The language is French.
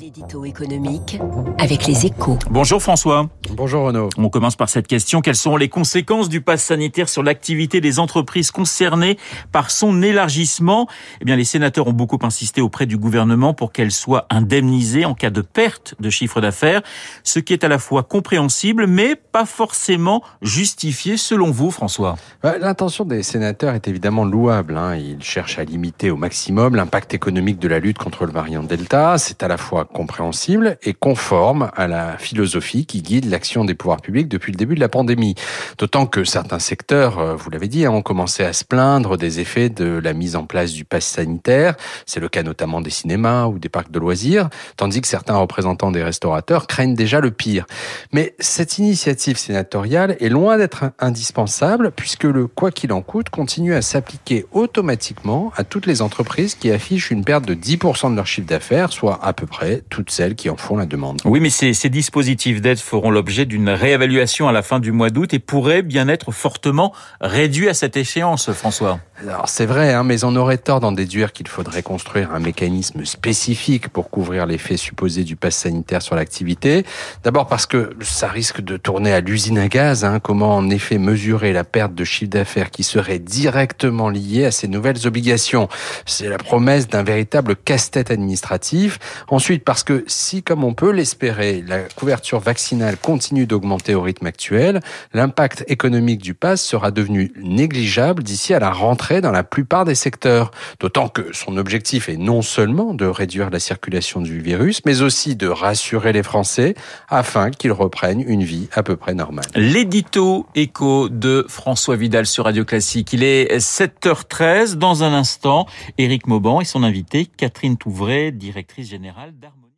L'édito économique avec les échos. Bonjour François. Bonjour Renaud. On commence par cette question. Quelles sont les conséquences du pass sanitaire sur l'activité des entreprises concernées par son élargissement? Eh bien, les sénateurs ont beaucoup insisté auprès du gouvernement pour qu'elles soient indemnisées en cas de perte de chiffre d'affaires, ce qui est à la fois compréhensible mais pas forcément justifié selon vous François. L'intention des sénateurs est évidemment louable. Hein. Ils cherchent à limiter au maximum l'impact économique de la lutte contre le variant Delta. C'est à la fois compréhensible et conforme à la philosophie qui guide l'action des pouvoirs publics depuis le début de la pandémie. D'autant que certains secteurs, euh, vous l'avez dit, hein, ont commencé à se plaindre des effets de la mise en place du pass sanitaire. C'est le cas notamment des cinémas ou des parcs de loisirs, tandis que certains représentants des restaurateurs craignent déjà le pire. Mais cette initiative sénatoriale est loin d'être indispensable puisque le quoi qu'il en coûte continue à s'appliquer automatiquement à toutes les entreprises qui affichent une perte de 10% de leur chiffre d'affaires, soit à peu près toutes celles qui en font la demande. Oui, mais ces, ces dispositifs d'aide feront l'objet d'une réévaluation à la fin du mois d'août et pourraient bien être fortement réduits à cette échéance, François. Alors c'est vrai, hein, mais on aurait tort d'en déduire qu'il faudrait construire un mécanisme spécifique pour couvrir l'effet supposé du pass sanitaire sur l'activité. D'abord parce que ça risque de tourner à l'usine à gaz. Hein. Comment en effet mesurer la perte de chiffre d'affaires qui serait directement liée à ces nouvelles obligations? C'est la promesse d'un véritable casse-tête administratif. Ensuite parce que si, comme on peut l'espérer, la couverture vaccinale continue d'augmenter au rythme actuel, l'impact économique du pass sera devenu négligeable d'ici à la rentrée dans la plupart des secteurs. D'autant que son objectif est non seulement de réduire la circulation du virus, mais aussi de rassurer les Français afin qu'ils reprennent une vie à peu près normale. L'édito écho de François Vidal sur Radio Classique. Il est 7h13. Dans un instant, Éric Mauban et son invité, Catherine Touvray, directrice générale d'Harmonie.